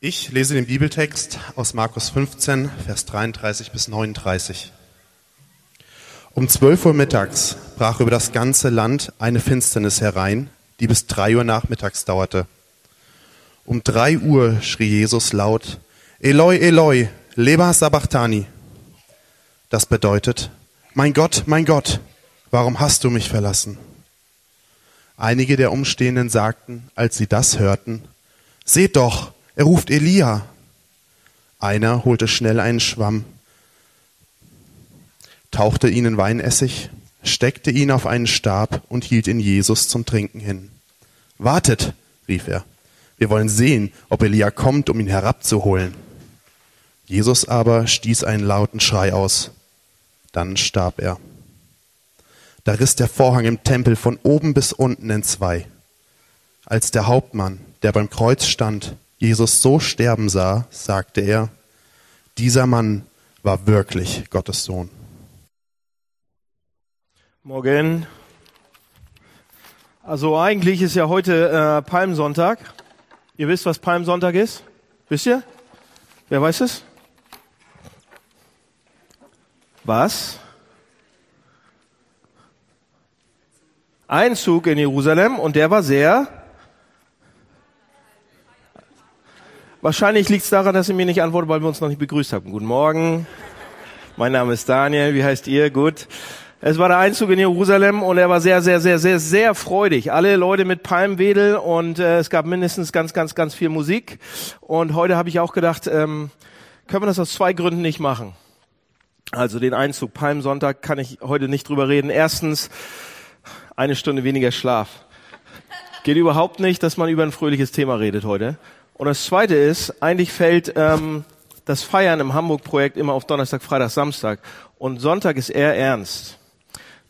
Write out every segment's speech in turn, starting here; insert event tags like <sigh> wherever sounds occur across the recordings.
Ich lese den Bibeltext aus Markus 15, Vers 33 bis 39. Um 12 Uhr mittags brach über das ganze Land eine Finsternis herein, die bis drei Uhr nachmittags dauerte. Um drei Uhr schrie Jesus laut, Eloi, Eloi, leba sabachthani. Das bedeutet, mein Gott, mein Gott, warum hast du mich verlassen? Einige der Umstehenden sagten, als sie das hörten, Seht doch, er ruft Elia. Einer holte schnell einen Schwamm, tauchte ihn in Weinessig, steckte ihn auf einen Stab und hielt ihn Jesus zum Trinken hin. Wartet, rief er, wir wollen sehen, ob Elia kommt, um ihn herabzuholen. Jesus aber stieß einen lauten Schrei aus. Dann starb er. Da riss der Vorhang im Tempel von oben bis unten in zwei. Als der Hauptmann, der beim Kreuz stand, Jesus so sterben sah, sagte er, dieser Mann war wirklich Gottes Sohn. Morgen. Also eigentlich ist ja heute äh, Palmsonntag. Ihr wisst, was Palmsonntag ist? Wisst ihr? Wer weiß es? Was? Einzug in Jerusalem und der war sehr. Wahrscheinlich liegt es daran, dass ihr mir nicht antwortet, weil wir uns noch nicht begrüßt haben. Guten Morgen. Mein Name ist Daniel. Wie heißt ihr? Gut. Es war der Einzug in Jerusalem und er war sehr, sehr, sehr, sehr, sehr freudig. Alle Leute mit Palmwedel und äh, es gab mindestens ganz, ganz, ganz viel Musik. Und heute habe ich auch gedacht, ähm, können wir das aus zwei Gründen nicht machen. Also den Einzug Palmsonntag kann ich heute nicht drüber reden. Erstens, eine Stunde weniger Schlaf. Geht überhaupt nicht, dass man über ein fröhliches Thema redet heute. Und das Zweite ist, eigentlich fällt ähm, das Feiern im Hamburg-Projekt immer auf Donnerstag, Freitag, Samstag. Und Sonntag ist eher ernst.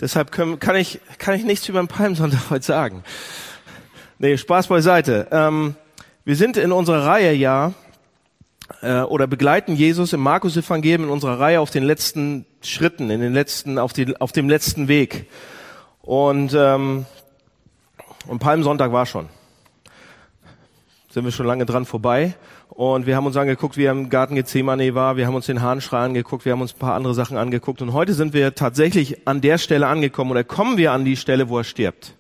Deshalb können, kann, ich, kann ich nichts über den Palmsonntag <laughs> heute sagen. Nee, Spaß beiseite. Ähm, wir sind in unserer Reihe ja, äh, oder begleiten Jesus im Markus-Evangelium in unserer Reihe auf den letzten Schritten, in den letzten, auf, die, auf dem letzten Weg. Und, ähm, und Palmsonntag war schon. Sind wir schon lange dran vorbei. Und wir haben uns angeguckt, wie er im Garten Gethsemane war. Wir haben uns den Hahnschrei angeguckt. Wir haben uns ein paar andere Sachen angeguckt. Und heute sind wir tatsächlich an der Stelle angekommen oder kommen wir an die Stelle, wo er stirbt.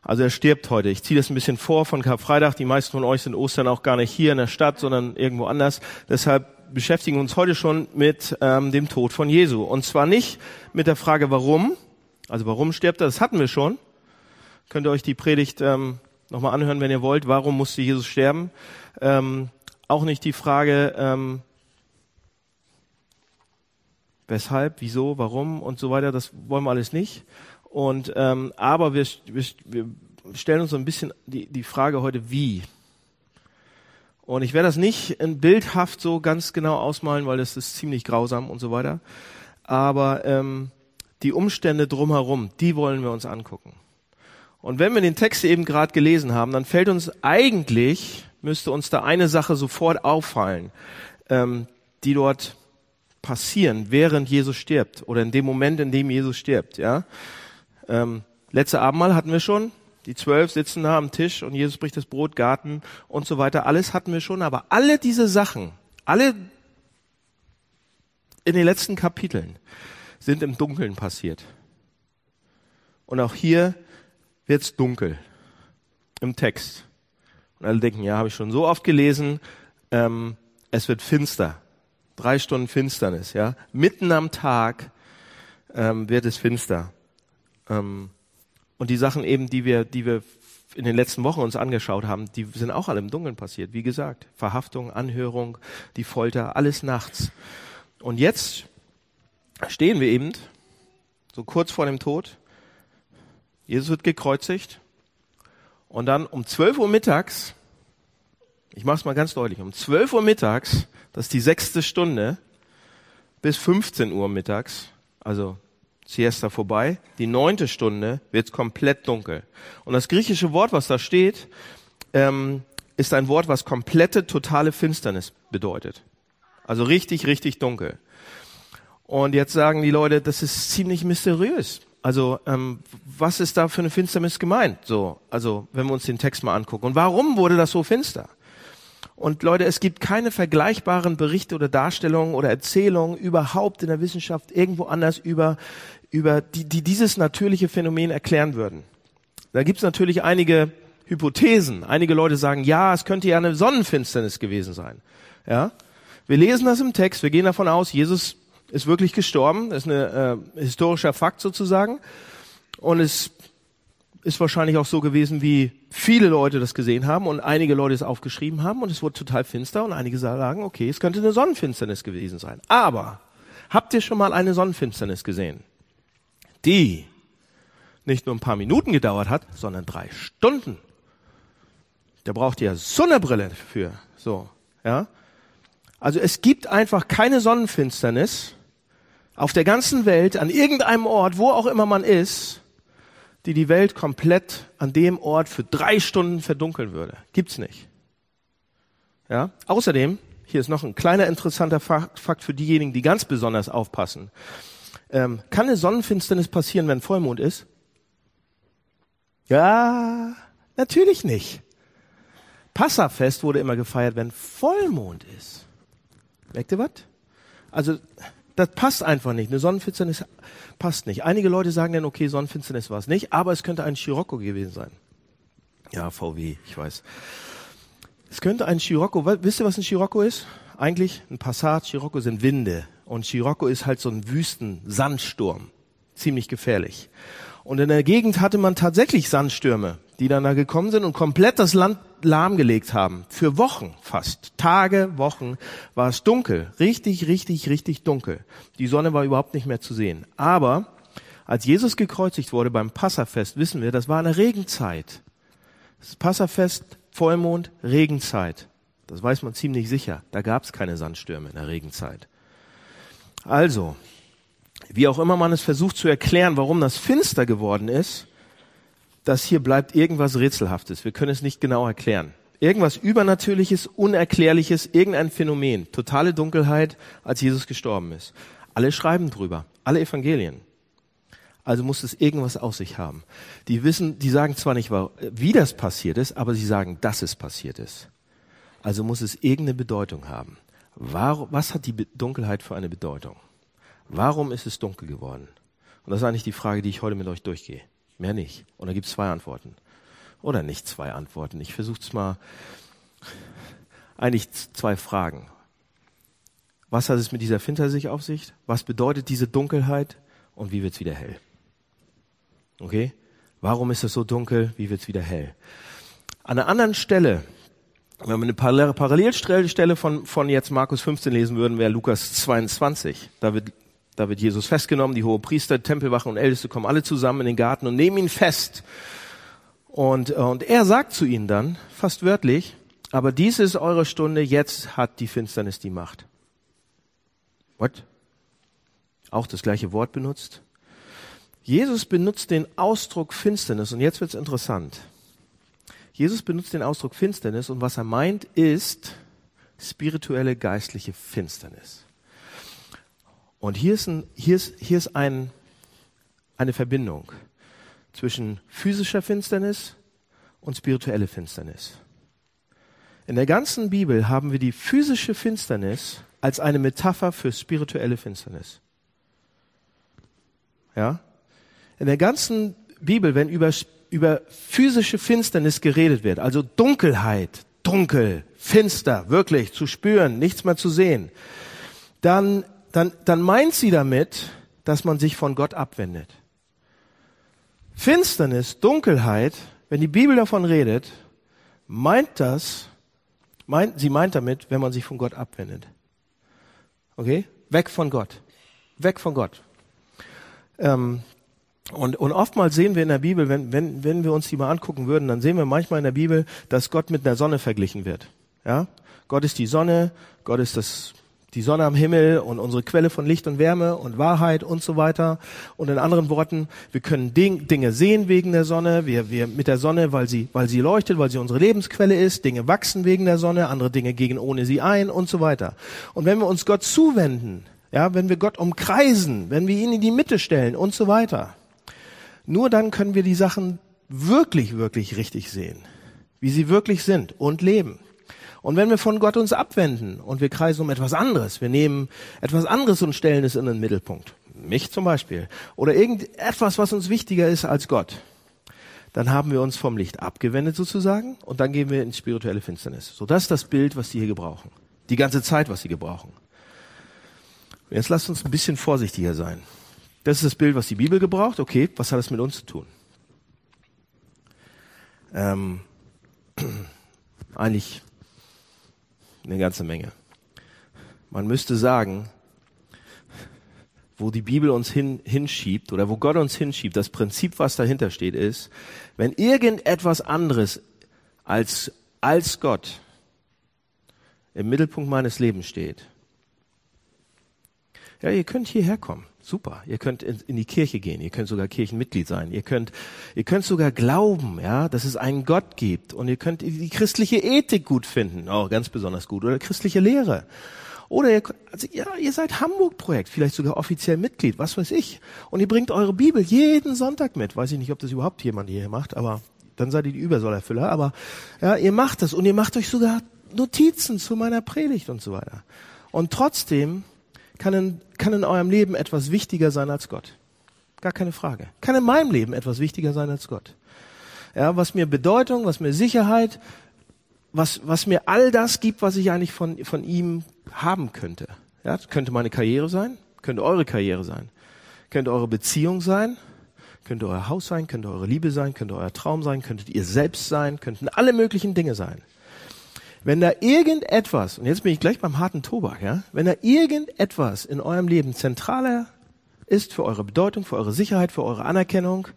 Also er stirbt heute. Ich ziehe das ein bisschen vor von Karfreitag. Die meisten von euch sind Ostern auch gar nicht hier in der Stadt, sondern irgendwo anders. Deshalb beschäftigen wir uns heute schon mit ähm, dem Tod von Jesu. Und zwar nicht mit der Frage, warum, also warum stirbt er? Das hatten wir schon. Könnt ihr euch die Predigt ähm, nochmal anhören, wenn ihr wollt. Warum musste Jesus sterben? Ähm, auch nicht die Frage, ähm, weshalb, wieso, warum und so weiter. Das wollen wir alles nicht. Und ähm, aber wir, wir, wir stellen uns so ein bisschen die, die Frage heute, wie. Und ich werde das nicht in bildhaft so ganz genau ausmalen, weil das ist ziemlich grausam und so weiter. Aber ähm, die Umstände drumherum, die wollen wir uns angucken. Und wenn wir den Text eben gerade gelesen haben, dann fällt uns eigentlich, müsste uns da eine Sache sofort auffallen, ähm, die dort passieren, während Jesus stirbt oder in dem Moment, in dem Jesus stirbt. Ja, ähm, letzte Abendmahl hatten wir schon. Die zwölf sitzen da am Tisch und Jesus bricht das Brot, Garten und so weiter. Alles hatten wir schon, aber alle diese Sachen, alle in den letzten Kapiteln, sind im Dunkeln passiert. Und auch hier wird's dunkel im Text. Und alle denken, ja, habe ich schon so oft gelesen, ähm, es wird finster. Drei Stunden Finsternis, ja. Mitten am Tag ähm, wird es finster. Ähm, und die Sachen eben, die wir, die wir in den letzten Wochen uns angeschaut haben, die sind auch alle im Dunkeln passiert. Wie gesagt, Verhaftung, Anhörung, die Folter, alles nachts. Und jetzt stehen wir eben so kurz vor dem Tod. Jesus wird gekreuzigt. Und dann um 12 Uhr mittags, ich mache es mal ganz deutlich, um 12 Uhr mittags, das ist die sechste Stunde, bis 15 Uhr mittags, also Siesta vorbei, die neunte Stunde wird komplett dunkel. Und das griechische Wort, was da steht, ähm, ist ein Wort, was komplette, totale Finsternis bedeutet. Also richtig, richtig dunkel. Und jetzt sagen die Leute, das ist ziemlich mysteriös. Also ähm, was ist da für eine Finsternis gemeint? So, also wenn wir uns den Text mal angucken. Und warum wurde das so finster? Und Leute, es gibt keine vergleichbaren Berichte oder Darstellungen oder Erzählungen überhaupt in der Wissenschaft irgendwo anders über, über die, die dieses natürliche Phänomen erklären würden. Da gibt's natürlich einige Hypothesen. Einige Leute sagen, ja, es könnte ja eine Sonnenfinsternis gewesen sein. Ja, wir lesen das im Text. Wir gehen davon aus, Jesus ist wirklich gestorben. Das ist ein äh, historischer Fakt sozusagen. Und es ist wahrscheinlich auch so gewesen, wie viele Leute das gesehen haben und einige Leute es aufgeschrieben haben und es wurde total finster und einige sagen, okay, es könnte eine Sonnenfinsternis gewesen sein. Aber habt ihr schon mal eine Sonnenfinsternis gesehen? Die nicht nur ein paar Minuten gedauert hat, sondern drei Stunden. Da braucht ihr so eine Brille für. So, ja. Also es gibt einfach keine Sonnenfinsternis auf der ganzen Welt, an irgendeinem Ort, wo auch immer man ist, die die Welt komplett an dem Ort für drei Stunden verdunkeln würde. Gibt's nicht. Ja. Außerdem, hier ist noch ein kleiner interessanter Fakt für diejenigen, die ganz besonders aufpassen. Ähm, kann eine Sonnenfinsternis passieren, wenn Vollmond ist? Ja, natürlich nicht. Passafest wurde immer gefeiert, wenn Vollmond ist. Merkt ihr was? Also, das passt einfach nicht. Eine Sonnenfinsternis passt nicht. Einige Leute sagen dann, okay, Sonnenfinsternis war es nicht, aber es könnte ein Scirocco gewesen sein. Ja, VW, ich weiß. Es könnte ein Scirocco, wisst ihr, was ein Scirocco ist? Eigentlich ein Passat, Scirocco sind Winde. Und Scirocco ist halt so ein Wüsten-Sandsturm. Ziemlich gefährlich. Und in der Gegend hatte man tatsächlich Sandstürme, die dann da gekommen sind und komplett das Land lahmgelegt haben. Für Wochen fast. Tage, Wochen war es dunkel. Richtig, richtig, richtig dunkel. Die Sonne war überhaupt nicht mehr zu sehen. Aber als Jesus gekreuzigt wurde beim Passafest, wissen wir, das war eine Regenzeit. Das Passafest, Vollmond, Regenzeit. Das weiß man ziemlich sicher. Da gab es keine Sandstürme in der Regenzeit. Also, wie auch immer man es versucht zu erklären, warum das finster geworden ist, das hier bleibt irgendwas Rätselhaftes. Wir können es nicht genau erklären. Irgendwas Übernatürliches, Unerklärliches, irgendein Phänomen. Totale Dunkelheit, als Jesus gestorben ist. Alle schreiben drüber. Alle Evangelien. Also muss es irgendwas aus sich haben. Die wissen, die sagen zwar nicht, wie das passiert ist, aber sie sagen, dass es passiert ist. Also muss es irgendeine Bedeutung haben. Warum, was hat die Dunkelheit für eine Bedeutung? Warum ist es dunkel geworden? Und das ist eigentlich die Frage, die ich heute mit euch durchgehe. Mehr nicht. Und da gibt es zwei Antworten. Oder nicht zwei Antworten. Ich versuche es mal. Eigentlich zwei Fragen. Was hat es mit dieser Finstersicht auf sich? Was bedeutet diese Dunkelheit? Und wie wird es wieder hell? Okay? Warum ist es so dunkel? Wie wird es wieder hell? An einer anderen Stelle, wenn wir eine Parallelstelle von, von jetzt Markus 15 lesen würden, wäre Lukas 22. Da wird da wird Jesus festgenommen, die hohe Priester, Tempelwachen und Älteste kommen alle zusammen in den Garten und nehmen ihn fest. Und, äh, und er sagt zu ihnen dann, fast wörtlich, aber dies ist eure Stunde, jetzt hat die Finsternis die Macht. What? Auch das gleiche Wort benutzt. Jesus benutzt den Ausdruck Finsternis und jetzt wird's interessant. Jesus benutzt den Ausdruck Finsternis und was er meint ist spirituelle geistliche Finsternis. Und hier ist, ein, hier ist, hier ist ein, eine Verbindung zwischen physischer Finsternis und spirituelle Finsternis. In der ganzen Bibel haben wir die physische Finsternis als eine Metapher für spirituelle Finsternis. Ja? In der ganzen Bibel, wenn über, über physische Finsternis geredet wird, also Dunkelheit, dunkel, finster, wirklich zu spüren, nichts mehr zu sehen, dann dann, dann meint sie damit, dass man sich von Gott abwendet. Finsternis, Dunkelheit, wenn die Bibel davon redet, meint das, meint, sie meint damit, wenn man sich von Gott abwendet. Okay? Weg von Gott. Weg von Gott. Ähm, und, und oftmals sehen wir in der Bibel, wenn, wenn, wenn wir uns die mal angucken würden, dann sehen wir manchmal in der Bibel, dass Gott mit einer Sonne verglichen wird. Ja? Gott ist die Sonne, Gott ist das die Sonne am Himmel und unsere Quelle von Licht und Wärme und Wahrheit und so weiter. Und in anderen Worten, wir können Dinge sehen wegen der Sonne, wir, wir mit der Sonne, weil sie, weil sie leuchtet, weil sie unsere Lebensquelle ist, Dinge wachsen wegen der Sonne, andere Dinge gehen ohne sie ein und so weiter. Und wenn wir uns Gott zuwenden, ja, wenn wir Gott umkreisen, wenn wir ihn in die Mitte stellen und so weiter, nur dann können wir die Sachen wirklich, wirklich richtig sehen, wie sie wirklich sind und leben. Und wenn wir von Gott uns abwenden und wir kreisen um etwas anderes, wir nehmen etwas anderes und stellen es in den Mittelpunkt, mich zum Beispiel, oder irgendetwas, was uns wichtiger ist als Gott, dann haben wir uns vom Licht abgewendet sozusagen und dann gehen wir in spirituelle Finsternis. So, das ist das Bild, was sie hier gebrauchen. Die ganze Zeit, was sie gebrauchen. Jetzt lasst uns ein bisschen vorsichtiger sein. Das ist das Bild, was die Bibel gebraucht. Okay, was hat das mit uns zu tun? Ähm, <clears throat> eigentlich eine ganze Menge. Man müsste sagen, wo die Bibel uns hin, hinschiebt oder wo Gott uns hinschiebt, das Prinzip, was dahinter steht, ist, wenn irgendetwas anderes als, als Gott im Mittelpunkt meines Lebens steht, ja, ihr könnt hierher kommen. Super. Ihr könnt in, in, die Kirche gehen. Ihr könnt sogar Kirchenmitglied sein. Ihr könnt, ihr könnt sogar glauben, ja, dass es einen Gott gibt. Und ihr könnt die christliche Ethik gut finden. Oh, ganz besonders gut. Oder christliche Lehre. Oder ihr, also, ja, ihr seid Hamburg-Projekt, vielleicht sogar offiziell Mitglied, was weiß ich. Und ihr bringt eure Bibel jeden Sonntag mit. Weiß ich nicht, ob das überhaupt jemand hier macht, aber dann seid ihr die Übersollerfüller. Aber ja, ihr macht das und ihr macht euch sogar Notizen zu meiner Predigt und so weiter. Und trotzdem kann in, kann in eurem Leben etwas wichtiger sein als Gott. Gar keine Frage. Kann in meinem Leben etwas wichtiger sein als Gott. Ja, was mir Bedeutung, was mir Sicherheit, was, was mir all das gibt, was ich eigentlich von, von ihm haben könnte. Ja, könnte meine Karriere sein, könnte eure Karriere sein, könnte eure Beziehung sein, könnte euer Haus sein, könnte eure Liebe sein, könnte euer Traum sein, könntet ihr selbst sein, könnten alle möglichen Dinge sein. Wenn da irgendetwas, und jetzt bin ich gleich beim harten Tobak, ja, wenn da irgendetwas in eurem Leben zentraler ist für eure Bedeutung, für eure Sicherheit, für eure Anerkennung,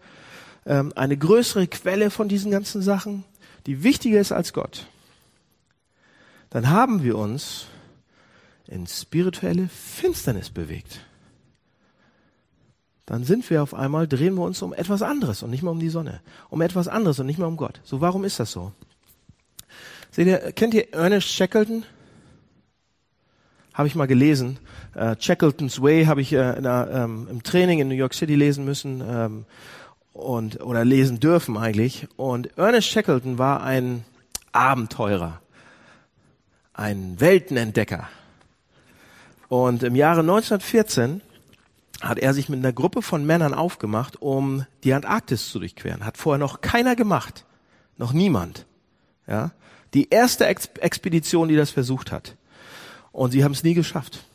ähm, eine größere Quelle von diesen ganzen Sachen, die wichtiger ist als Gott, dann haben wir uns in spirituelle Finsternis bewegt. Dann sind wir auf einmal, drehen wir uns um etwas anderes und nicht mehr um die Sonne. Um etwas anderes und nicht mehr um Gott. So, warum ist das so? Seht ihr, kennt ihr Ernest Shackleton? Habe ich mal gelesen. Uh, Shackleton's Way habe ich uh, der, ähm, im Training in New York City lesen müssen ähm, und oder lesen dürfen eigentlich. Und Ernest Shackleton war ein Abenteurer, ein Weltenentdecker. Und im Jahre 1914 hat er sich mit einer Gruppe von Männern aufgemacht, um die Antarktis zu durchqueren. Hat vorher noch keiner gemacht. Noch niemand. Ja. Die erste Ex Expedition, die das versucht hat. Und sie haben es nie geschafft.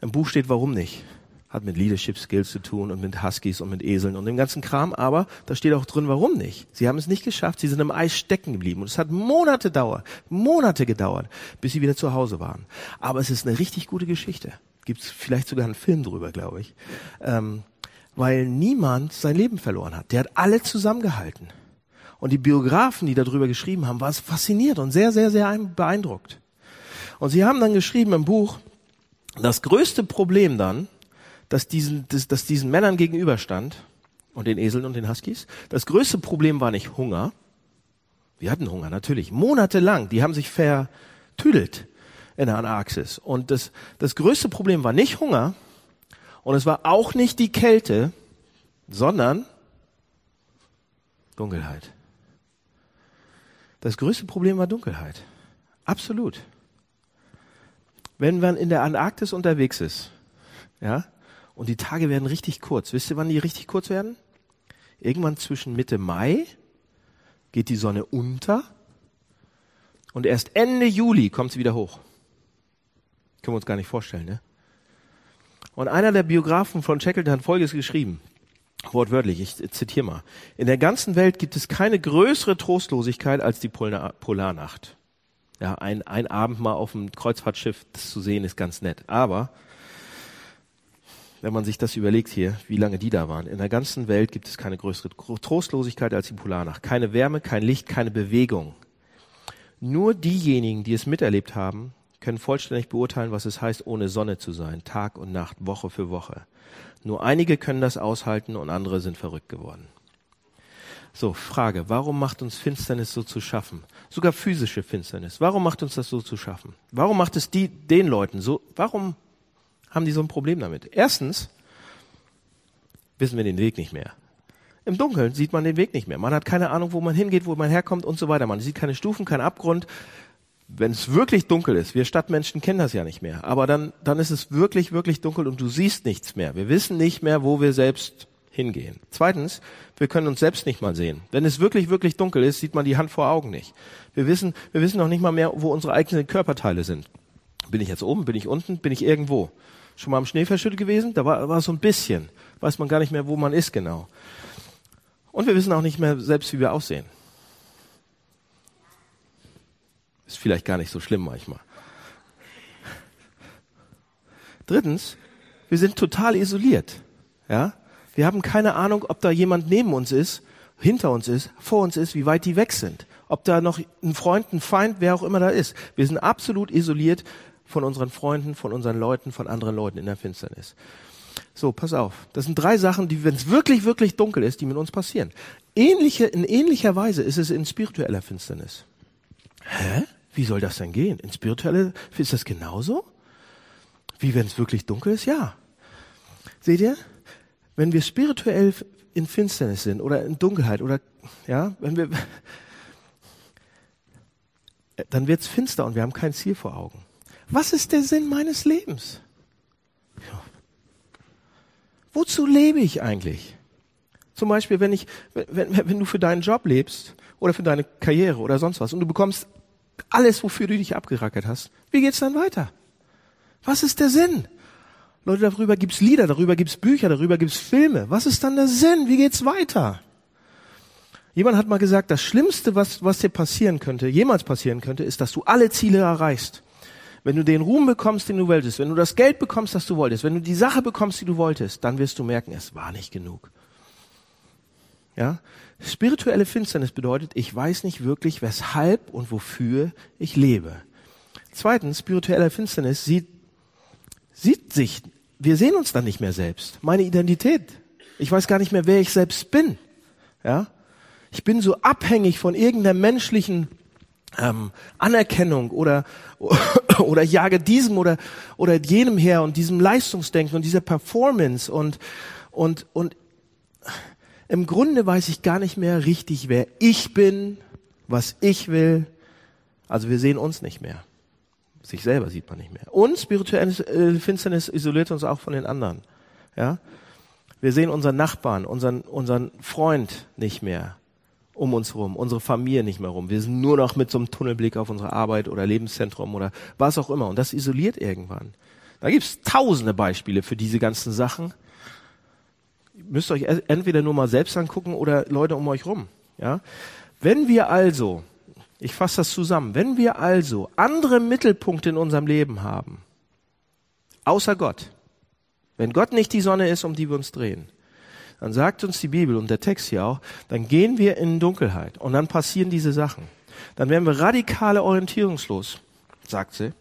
Im Buch steht, warum nicht. Hat mit Leadership Skills zu tun und mit Huskies und mit Eseln und dem ganzen Kram, aber da steht auch drin, warum nicht. Sie haben es nicht geschafft, sie sind im Eis stecken geblieben und es hat Monate dauert, Monate gedauert, bis sie wieder zu Hause waren. Aber es ist eine richtig gute Geschichte. Gibt es vielleicht sogar einen Film drüber, glaube ich. Ähm, weil niemand sein Leben verloren hat. Der hat alle zusammengehalten. Und die Biografen, die darüber geschrieben haben, war es fasziniert und sehr, sehr, sehr beeindruckt. Und sie haben dann geschrieben im Buch, das größte Problem dann, das diesen, das, das diesen Männern gegenüberstand und den Eseln und den Huskies, das größte Problem war nicht Hunger. Wir hatten Hunger, natürlich. Monatelang. Die haben sich vertüdelt in der Antarktis. Und das, das größte Problem war nicht Hunger und es war auch nicht die Kälte, sondern Dunkelheit. Das größte Problem war Dunkelheit. Absolut. Wenn man in der Antarktis unterwegs ist, ja, und die Tage werden richtig kurz. Wisst ihr, wann die richtig kurz werden? Irgendwann zwischen Mitte Mai geht die Sonne unter und erst Ende Juli kommt sie wieder hoch. Können wir uns gar nicht vorstellen, ne? Und einer der Biografen von Shackleton hat Folgendes geschrieben. Wortwörtlich, ich zitiere mal. In der ganzen Welt gibt es keine größere Trostlosigkeit als die Polarnacht. Ja, ein, ein Abend mal auf dem Kreuzfahrtschiff das zu sehen ist ganz nett. Aber wenn man sich das überlegt hier, wie lange die da waren, in der ganzen Welt gibt es keine größere Trostlosigkeit als die Polarnacht. Keine Wärme, kein Licht, keine Bewegung. Nur diejenigen, die es miterlebt haben, können vollständig beurteilen, was es heißt, ohne Sonne zu sein, Tag und Nacht, Woche für Woche. Nur einige können das aushalten und andere sind verrückt geworden. So, Frage, warum macht uns Finsternis so zu schaffen? Sogar physische Finsternis. Warum macht uns das so zu schaffen? Warum macht es die, den Leuten so, warum haben die so ein Problem damit? Erstens wissen wir den Weg nicht mehr. Im Dunkeln sieht man den Weg nicht mehr. Man hat keine Ahnung, wo man hingeht, wo man herkommt und so weiter. Man sieht keine Stufen, keinen Abgrund. Wenn es wirklich dunkel ist, wir Stadtmenschen kennen das ja nicht mehr, aber dann, dann ist es wirklich, wirklich dunkel und du siehst nichts mehr. Wir wissen nicht mehr, wo wir selbst hingehen. Zweitens, wir können uns selbst nicht mal sehen. Wenn es wirklich, wirklich dunkel ist, sieht man die Hand vor Augen nicht. Wir wissen, wir wissen noch nicht mal mehr, wo unsere eigenen Körperteile sind. Bin ich jetzt oben, bin ich unten, bin ich irgendwo? Schon mal am Schneeverschüttet gewesen? Da war, war so ein bisschen. Weiß man gar nicht mehr, wo man ist genau. Und wir wissen auch nicht mehr selbst, wie wir aussehen. Ist vielleicht gar nicht so schlimm manchmal. Drittens, wir sind total isoliert. Ja? Wir haben keine Ahnung, ob da jemand neben uns ist, hinter uns ist, vor uns ist, wie weit die weg sind. Ob da noch ein Freund, ein Feind, wer auch immer da ist. Wir sind absolut isoliert von unseren Freunden, von unseren Leuten, von anderen Leuten in der Finsternis. So, pass auf. Das sind drei Sachen, die, wenn es wirklich, wirklich dunkel ist, die mit uns passieren. Ähnliche, in ähnlicher Weise ist es in spiritueller Finsternis. Hä? Wie soll das denn gehen? In spiritueller ist das genauso? Wie wenn es wirklich dunkel ist? Ja. Seht ihr? Wenn wir spirituell in Finsternis sind oder in Dunkelheit oder ja, wenn wir dann wird's finster und wir haben kein Ziel vor Augen. Was ist der Sinn meines Lebens? Ja. Wozu lebe ich eigentlich? Zum Beispiel, wenn ich, wenn, wenn du für deinen Job lebst oder für deine Karriere oder sonst was und du bekommst alles, wofür du dich abgerackert hast. Wie geht's dann weiter? Was ist der Sinn? Leute, darüber gibt's Lieder, darüber gibt's Bücher, darüber gibt's Filme. Was ist dann der Sinn? Wie geht's weiter? Jemand hat mal gesagt, das Schlimmste, was, was dir passieren könnte, jemals passieren könnte, ist, dass du alle Ziele erreichst. Wenn du den Ruhm bekommst, den du wolltest, wenn du das Geld bekommst, das du wolltest, wenn du die Sache bekommst, die du wolltest, dann wirst du merken, es war nicht genug. Ja? Spirituelle Finsternis bedeutet, ich weiß nicht wirklich, weshalb und wofür ich lebe. Zweitens, spirituelle Finsternis sieht, sieht sich, wir sehen uns dann nicht mehr selbst. Meine Identität. Ich weiß gar nicht mehr, wer ich selbst bin. Ja? Ich bin so abhängig von irgendeiner menschlichen ähm, Anerkennung oder <coughs> oder jage diesem oder oder jenem her und diesem Leistungsdenken und dieser Performance und und und im Grunde weiß ich gar nicht mehr richtig, wer ich bin, was ich will. Also wir sehen uns nicht mehr. Sich selber sieht man nicht mehr. Und spirituelle äh, Finsternis isoliert uns auch von den anderen. Ja? Wir sehen unseren Nachbarn, unseren, unseren Freund nicht mehr um uns rum, unsere Familie nicht mehr rum. Wir sind nur noch mit so einem Tunnelblick auf unsere Arbeit oder Lebenszentrum oder was auch immer. Und das isoliert irgendwann. Da gibt's tausende Beispiele für diese ganzen Sachen müsst euch entweder nur mal selbst angucken oder Leute um euch rum. Ja? Wenn wir also, ich fasse das zusammen, wenn wir also andere Mittelpunkte in unserem Leben haben, außer Gott, wenn Gott nicht die Sonne ist, um die wir uns drehen, dann sagt uns die Bibel und der Text hier auch, dann gehen wir in Dunkelheit und dann passieren diese Sachen. Dann werden wir radikale orientierungslos, sagt sie,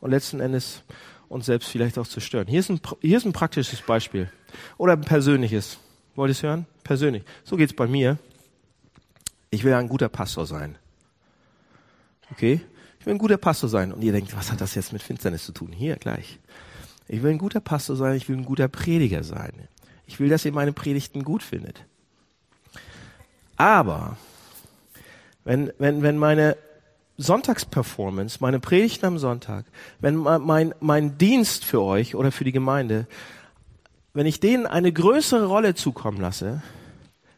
und letzten Endes uns selbst vielleicht auch zerstören. Hier ist ein, hier ist ein praktisches Beispiel. Oder ein persönliches. Wollt ihr es hören? Persönlich. So geht's bei mir. Ich will ein guter Pastor sein. Okay? Ich will ein guter Pastor sein. Und ihr denkt, was hat das jetzt mit Finsternis zu tun? Hier gleich. Ich will ein guter Pastor sein, ich will ein guter Prediger sein. Ich will, dass ihr meine Predigten gut findet. Aber wenn, wenn, wenn meine Sonntagsperformance, meine Predigten am Sonntag, wenn mein, mein Dienst für euch oder für die Gemeinde, wenn ich denen eine größere Rolle zukommen lasse,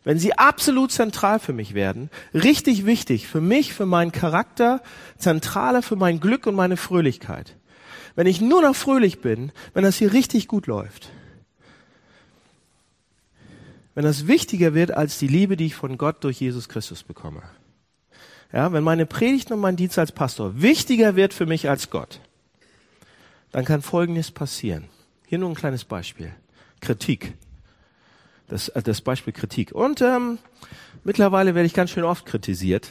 wenn sie absolut zentral für mich werden, richtig wichtig für mich, für meinen Charakter, zentraler für mein Glück und meine Fröhlichkeit. Wenn ich nur noch fröhlich bin, wenn das hier richtig gut läuft, wenn das wichtiger wird als die Liebe, die ich von Gott durch Jesus Christus bekomme, ja, wenn meine Predigt und mein Dienst als Pastor wichtiger wird für mich als Gott, dann kann Folgendes passieren. Hier nur ein kleines Beispiel. Kritik. Das, äh, das Beispiel Kritik. Und ähm, mittlerweile werde ich ganz schön oft kritisiert.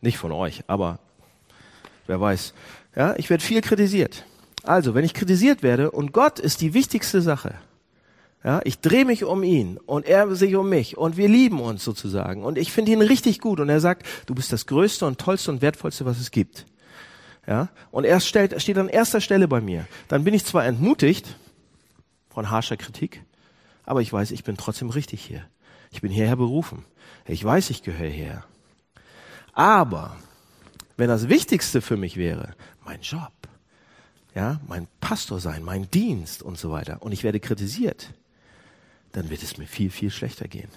Nicht von euch, aber wer weiß. Ja, ich werde viel kritisiert. Also, wenn ich kritisiert werde und Gott ist die wichtigste Sache, ja, ich drehe mich um ihn und er sich um mich und wir lieben uns sozusagen und ich finde ihn richtig gut und er sagt, du bist das Größte und Tollste und Wertvollste, was es gibt. Ja, und er stellt, steht an erster Stelle bei mir. Dann bin ich zwar entmutigt von harscher Kritik, aber ich weiß, ich bin trotzdem richtig hier. Ich bin hierher berufen. Ich weiß, ich gehöre her. Aber wenn das Wichtigste für mich wäre, mein Job, ja, mein Pastor sein, mein Dienst und so weiter, und ich werde kritisiert, dann wird es mir viel, viel schlechter gehen.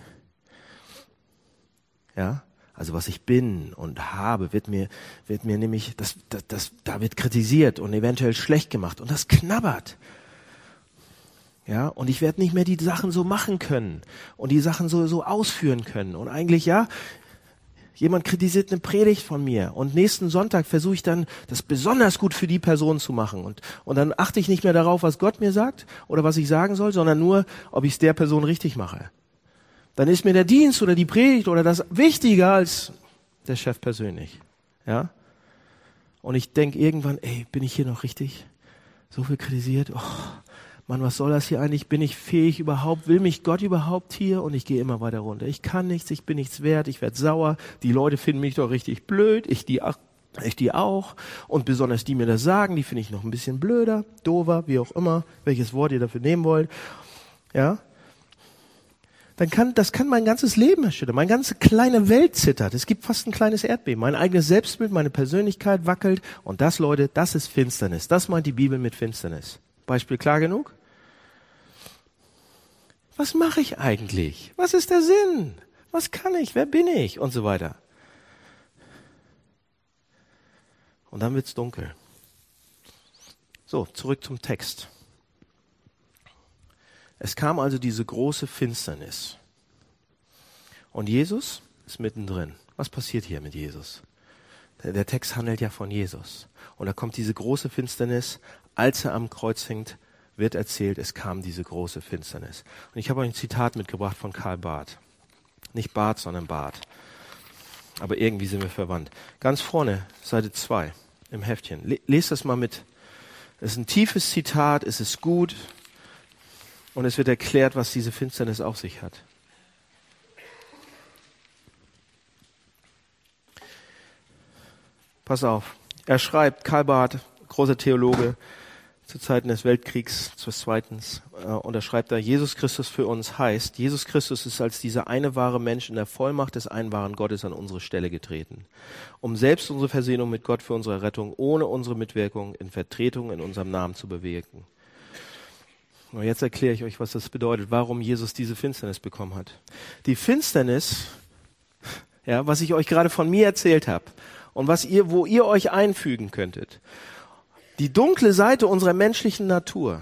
Ja, also was ich bin und habe, wird mir, wird mir nämlich, das, das, das, da wird kritisiert und eventuell schlecht gemacht und das knabbert. Ja, und ich werde nicht mehr die Sachen so machen können und die Sachen so, so ausführen können. Und eigentlich, ja, jemand kritisiert eine Predigt von mir und nächsten Sonntag versuche ich dann, das besonders gut für die Person zu machen. Und, und dann achte ich nicht mehr darauf, was Gott mir sagt oder was ich sagen soll, sondern nur, ob ich es der Person richtig mache. Dann ist mir der Dienst oder die Predigt oder das wichtiger als der Chef persönlich. Ja? Und ich denke irgendwann, ey, bin ich hier noch richtig? So viel kritisiert? Oh, Mann, was soll das hier eigentlich? Bin ich fähig überhaupt? Will mich Gott überhaupt hier? Und ich gehe immer weiter runter. Ich kann nichts, ich bin nichts wert, ich werde sauer. Die Leute finden mich doch richtig blöd, ich die, ich die auch. Und besonders die mir das sagen, die finde ich noch ein bisschen blöder, dover, wie auch immer, welches Wort ihr dafür nehmen wollt. Ja? Dann kann, das kann mein ganzes Leben erschüttern. Meine ganze kleine Welt zittert. Es gibt fast ein kleines Erdbeben. Mein eigenes Selbstbild, meine Persönlichkeit wackelt. Und das, Leute, das ist Finsternis. Das meint die Bibel mit Finsternis. Beispiel klar genug? Was mache ich eigentlich? Was ist der Sinn? Was kann ich? Wer bin ich? Und so weiter. Und dann wird's dunkel. So, zurück zum Text. Es kam also diese große Finsternis. Und Jesus ist mittendrin. Was passiert hier mit Jesus? Der, der Text handelt ja von Jesus. Und da kommt diese große Finsternis, als er am Kreuz hängt, wird erzählt, es kam diese große Finsternis. Und ich habe euch ein Zitat mitgebracht von Karl Barth. Nicht Barth, sondern Barth. Aber irgendwie sind wir verwandt. Ganz vorne, Seite 2 im Heftchen. Lest das mal mit. Es ist ein tiefes Zitat, es ist gut und es wird erklärt, was diese Finsternis auf sich hat. Pass auf. Er schreibt, Karl Barth, großer Theologe, zu Zeiten des Weltkriegs, zu zweitens, äh, unterschreibt er, Jesus Christus für uns heißt, Jesus Christus ist als dieser eine wahre Mensch in der Vollmacht des einen wahren Gottes an unsere Stelle getreten, um selbst unsere Versöhnung mit Gott für unsere Rettung ohne unsere Mitwirkung in Vertretung in unserem Namen zu bewirken. Und jetzt erkläre ich euch, was das bedeutet, warum Jesus diese Finsternis bekommen hat. Die Finsternis, ja, was ich euch gerade von mir erzählt habe und was ihr, wo ihr euch einfügen könntet, die dunkle Seite unserer menschlichen Natur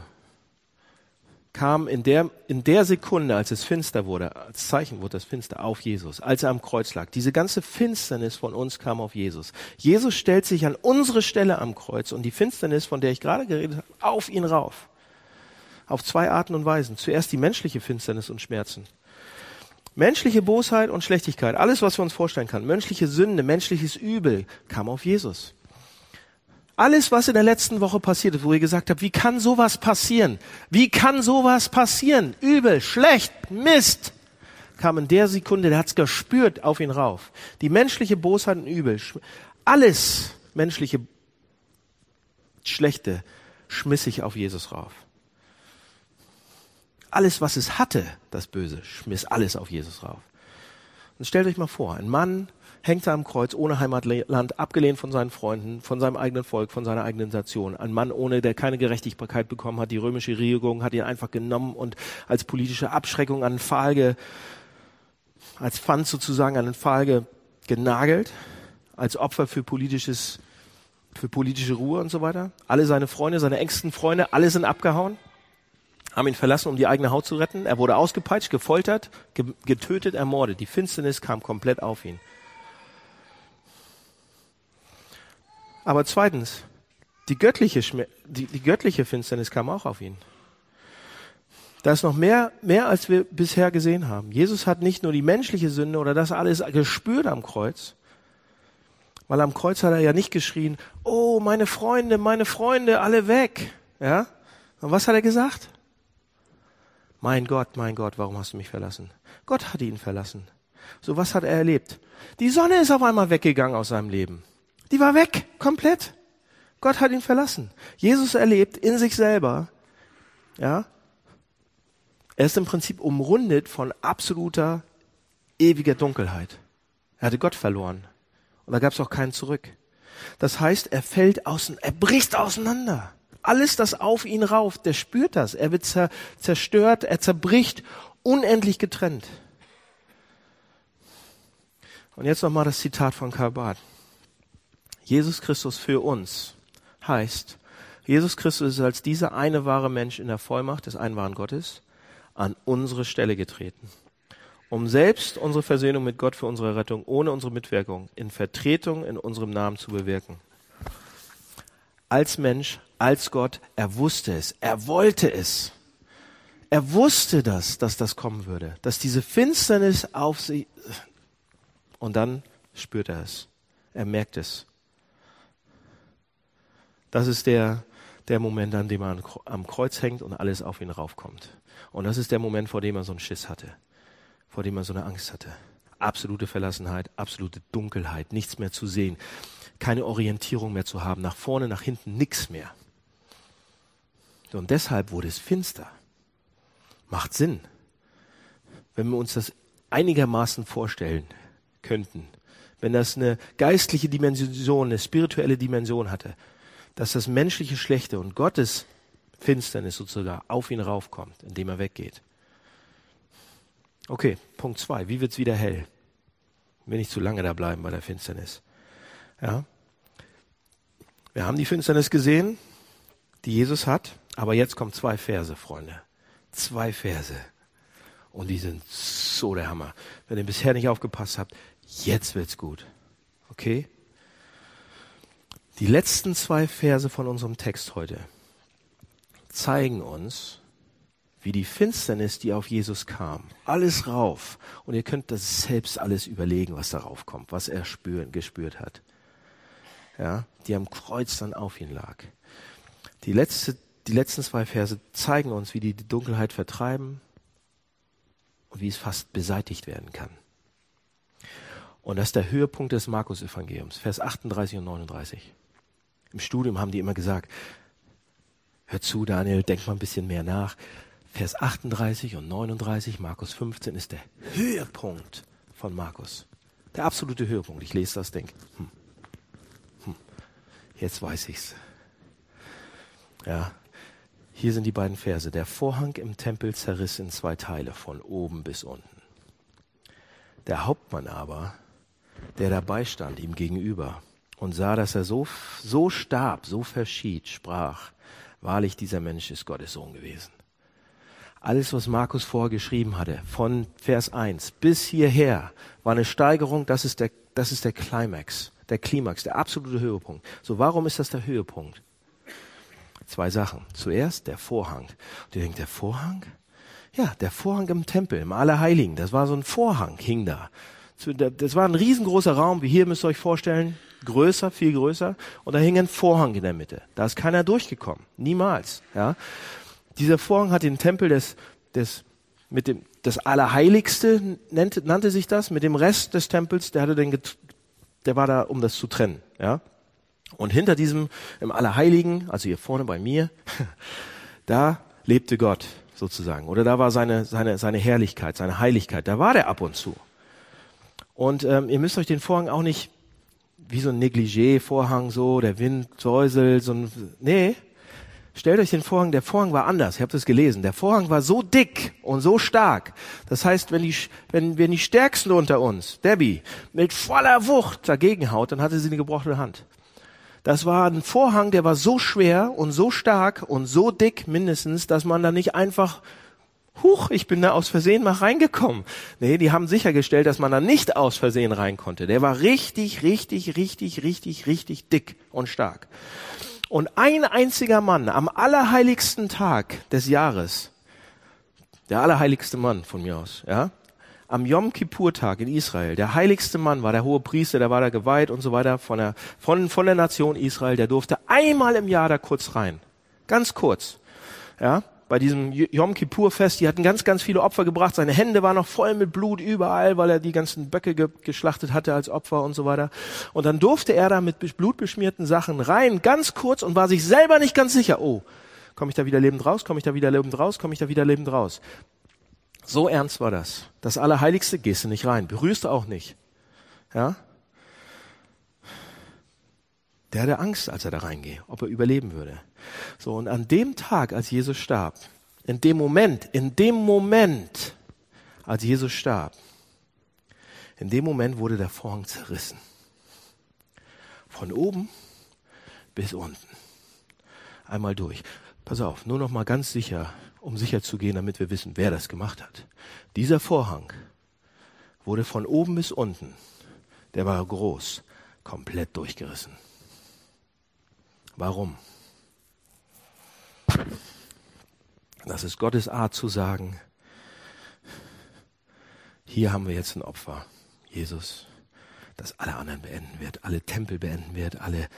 kam in der, in der Sekunde, als es finster wurde, als Zeichen wurde das finster auf Jesus, als er am Kreuz lag. Diese ganze Finsternis von uns kam auf Jesus. Jesus stellt sich an unsere Stelle am Kreuz und die Finsternis, von der ich gerade geredet habe, auf ihn rauf. Auf zwei Arten und Weisen. Zuerst die menschliche Finsternis und Schmerzen. Menschliche Bosheit und Schlechtigkeit, alles, was wir uns vorstellen können, menschliche Sünde, menschliches Übel, kam auf Jesus. Alles, was in der letzten Woche passiert ist, wo ihr gesagt habt, wie kann sowas passieren? Wie kann sowas passieren? Übel, schlecht, Mist, kam in der Sekunde, der hat's gespürt, auf ihn rauf. Die menschliche Bosheit und Übel, alles menschliche Schlechte schmiss sich auf Jesus rauf. Alles, was es hatte, das Böse, schmiss alles auf Jesus rauf. Und stellt euch mal vor, ein Mann hängt er am Kreuz ohne Heimatland, abgelehnt von seinen Freunden, von seinem eigenen Volk, von seiner eigenen Nation. Ein Mann ohne, der keine Gerechtigkeit bekommen hat. Die römische Regierung hat ihn einfach genommen und als politische Abschreckung an den Pfahl, als Pfand sozusagen an den Pfahl genagelt, als Opfer für politisches, für politische Ruhe und so weiter. Alle seine Freunde, seine engsten Freunde, alle sind abgehauen haben ihn verlassen, um die eigene Haut zu retten. Er wurde ausgepeitscht, gefoltert, getötet, ermordet. Die Finsternis kam komplett auf ihn. Aber zweitens, die göttliche, die, die göttliche Finsternis kam auch auf ihn. Da ist noch mehr, mehr als wir bisher gesehen haben. Jesus hat nicht nur die menschliche Sünde oder das alles gespürt am Kreuz, weil am Kreuz hat er ja nicht geschrien, oh, meine Freunde, meine Freunde, alle weg. Ja? Und was hat er gesagt? Mein Gott, mein Gott, warum hast du mich verlassen? Gott hat ihn verlassen. So was hat er erlebt? Die Sonne ist auf einmal weggegangen aus seinem Leben. Die war weg, komplett. Gott hat ihn verlassen. Jesus erlebt in sich selber, ja, er ist im Prinzip umrundet von absoluter, ewiger Dunkelheit. Er hatte Gott verloren. Und da gab es auch keinen zurück. Das heißt, er fällt außen, er bricht auseinander. Alles, das auf ihn rauft, der spürt das. Er wird zerstört, er zerbricht, unendlich getrennt. Und jetzt nochmal das Zitat von Karl. Jesus Christus für uns heißt, Jesus Christus ist als dieser eine wahre Mensch in der Vollmacht des einen wahren Gottes an unsere Stelle getreten, um selbst unsere Versöhnung mit Gott für unsere Rettung ohne unsere Mitwirkung in Vertretung in unserem Namen zu bewirken. Als Mensch, als Gott, er wusste es, er wollte es. Er wusste das, dass das kommen würde, dass diese Finsternis auf sie, und dann spürt er es. Er merkt es. Das ist der, der Moment, an dem er am Kreuz hängt und alles auf ihn raufkommt. Und das ist der Moment, vor dem er so einen Schiss hatte, vor dem er so eine Angst hatte. Absolute Verlassenheit, absolute Dunkelheit, nichts mehr zu sehen, keine Orientierung mehr zu haben, nach vorne, nach hinten, nichts mehr. Und deshalb wurde es finster. Macht Sinn. Wenn wir uns das einigermaßen vorstellen könnten, wenn das eine geistliche Dimension, eine spirituelle Dimension hatte, dass das menschliche Schlechte und Gottes Finsternis sozusagen auf ihn raufkommt, indem er weggeht. Okay, Punkt zwei. Wie wird's wieder hell? Will nicht zu lange da bleiben bei der Finsternis. Ja. Wir haben die Finsternis gesehen, die Jesus hat, aber jetzt kommen zwei Verse, Freunde. Zwei Verse. Und die sind so der Hammer. Wenn ihr bisher nicht aufgepasst habt, jetzt wird's gut. Okay? Die letzten zwei Verse von unserem Text heute zeigen uns, wie die Finsternis, die auf Jesus kam, alles rauf. Und ihr könnt das selbst alles überlegen, was darauf kommt, was er spüren, gespürt hat. Ja, die am Kreuz dann auf ihn lag. Die, letzte, die letzten zwei Verse zeigen uns, wie die die Dunkelheit vertreiben und wie es fast beseitigt werden kann. Und das ist der Höhepunkt des Markus-Evangeliums, Vers 38 und 39. Im Studium haben die immer gesagt, hör zu, Daniel, denk mal ein bisschen mehr nach. Vers 38 und 39, Markus 15 ist der Höhepunkt von Markus. Der absolute Höhepunkt. Ich lese das, denke, hm, hm, jetzt weiß ich's. Ja, hier sind die beiden Verse. Der Vorhang im Tempel zerriss in zwei Teile, von oben bis unten. Der Hauptmann aber, der dabei stand, ihm gegenüber, und sah, dass er so, so starb, so verschied, sprach, wahrlich dieser Mensch ist Gottes Sohn gewesen. Alles, was Markus vorgeschrieben hatte, von Vers 1 bis hierher, war eine Steigerung, das ist der, das ist der Climax, der Klimax, der absolute Höhepunkt. So, warum ist das der Höhepunkt? Zwei Sachen. Zuerst der Vorhang. Und ihr denkt, der Vorhang? Ja, der Vorhang im Tempel, im Allerheiligen. Das war so ein Vorhang, hing da. Das war ein riesengroßer Raum, wie hier müsst ihr euch vorstellen, größer, viel größer, und da hing ein Vorhang in der Mitte. Da ist keiner durchgekommen, niemals. Ja, dieser Vorhang hat den Tempel des, des mit dem das Allerheiligste nannte, nannte sich das, mit dem Rest des Tempels, der hatte den, der war da, um das zu trennen. Ja, und hinter diesem im Allerheiligen, also hier vorne bei mir, <laughs> da lebte Gott sozusagen, oder da war seine seine seine Herrlichkeit, seine Heiligkeit. Da war der ab und zu. Und ähm, ihr müsst euch den Vorhang auch nicht wie so ein Negligé-Vorhang so, der Wind säuselt, so ein, nee. Stellt euch den Vorhang, der Vorhang war anders, ihr habt es gelesen. Der Vorhang war so dick und so stark. Das heißt, wenn die, wenn, wenn die Stärksten unter uns, Debbie, mit voller Wucht dagegen haut, dann hatte sie eine gebrochene Hand. Das war ein Vorhang, der war so schwer und so stark und so dick mindestens, dass man da nicht einfach huch, ich bin da aus Versehen mal reingekommen. Nee, die haben sichergestellt, dass man da nicht aus Versehen rein konnte. Der war richtig, richtig, richtig, richtig, richtig dick und stark. Und ein einziger Mann am allerheiligsten Tag des Jahres, der allerheiligste Mann von mir aus, ja, am Yom Kippur-Tag in Israel, der heiligste Mann war der hohe Priester, der war da geweiht und so weiter von der, von, von der Nation Israel, der durfte einmal im Jahr da kurz rein. Ganz kurz. Ja, bei diesem Yom Kippur-Fest, die hatten ganz, ganz viele Opfer gebracht. Seine Hände waren noch voll mit Blut überall, weil er die ganzen Böcke ge geschlachtet hatte als Opfer und so weiter. Und dann durfte er da mit blutbeschmierten Sachen rein, ganz kurz, und war sich selber nicht ganz sicher. Oh, komme ich da wieder lebend raus? Komme ich da wieder lebend raus? Komme ich da wieder lebend raus? So ernst war das. Das Allerheiligste gehst du nicht rein, berührst du auch nicht. Ja? Der hatte Angst, als er da reingeht, ob er überleben würde. So, und an dem Tag, als Jesus starb, in dem Moment, in dem Moment, als Jesus starb, in dem Moment wurde der Vorhang zerrissen. Von oben bis unten. Einmal durch. Pass auf, nur noch mal ganz sicher, um sicher zu gehen, damit wir wissen, wer das gemacht hat. Dieser Vorhang wurde von oben bis unten, der war groß, komplett durchgerissen. Warum? Das ist Gottes Art zu sagen, hier haben wir jetzt ein Opfer, Jesus, das alle anderen beenden wird, alle Tempel beenden wird, alle,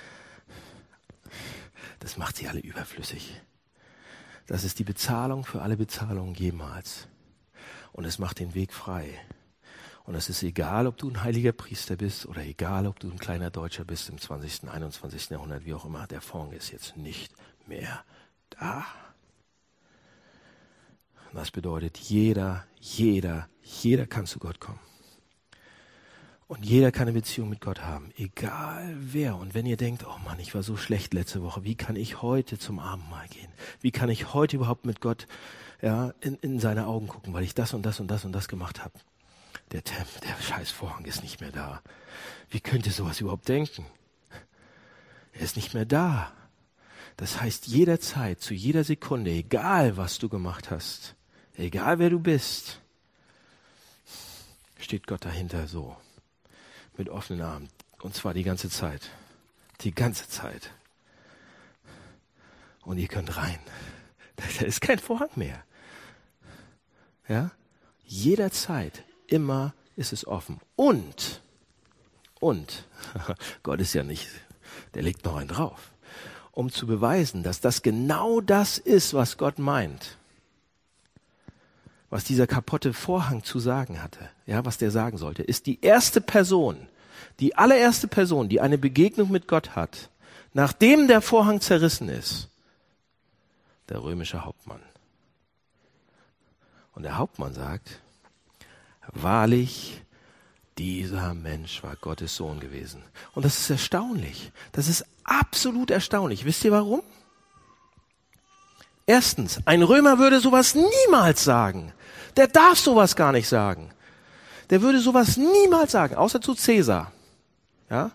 das macht sie alle überflüssig. Das ist die Bezahlung für alle Bezahlungen jemals. Und es macht den Weg frei. Und es ist egal, ob du ein heiliger Priester bist oder egal, ob du ein kleiner Deutscher bist im 20., 21. Jahrhundert, wie auch immer, der Fond ist jetzt nicht mehr da. Das bedeutet, jeder, jeder, jeder kann zu Gott kommen. Und jeder kann eine Beziehung mit Gott haben, egal wer. Und wenn ihr denkt, oh Mann, ich war so schlecht letzte Woche, wie kann ich heute zum Abendmahl gehen? Wie kann ich heute überhaupt mit Gott ja, in, in seine Augen gucken, weil ich das und das und das und das gemacht habe? Der, der scheiß Vorhang ist nicht mehr da. Wie könnt ihr sowas überhaupt denken? Er ist nicht mehr da. Das heißt, jederzeit, zu jeder Sekunde, egal was du gemacht hast, egal wer du bist, steht Gott dahinter so mit offenen Armen. Und zwar die ganze Zeit. Die ganze Zeit. Und ihr könnt rein. <laughs> Da ist kein Vorhang mehr. Ja? Jederzeit, immer ist es offen. Und, und, <laughs> Gott ist ja nicht, der legt noch einen drauf. Um zu beweisen, dass das genau das ist, was Gott meint. Was dieser kaputte Vorhang zu sagen hatte, ja, was der sagen sollte, ist die erste Person, die allererste Person, die eine Begegnung mit Gott hat, nachdem der Vorhang zerrissen ist, der römische Hauptmann. Und der Hauptmann sagt, wahrlich, dieser Mensch war Gottes Sohn gewesen. Und das ist erstaunlich. Das ist absolut erstaunlich. Wisst ihr warum? Erstens, ein Römer würde sowas niemals sagen. Der darf sowas gar nicht sagen. Der würde sowas niemals sagen, außer zu Cäsar. Ja?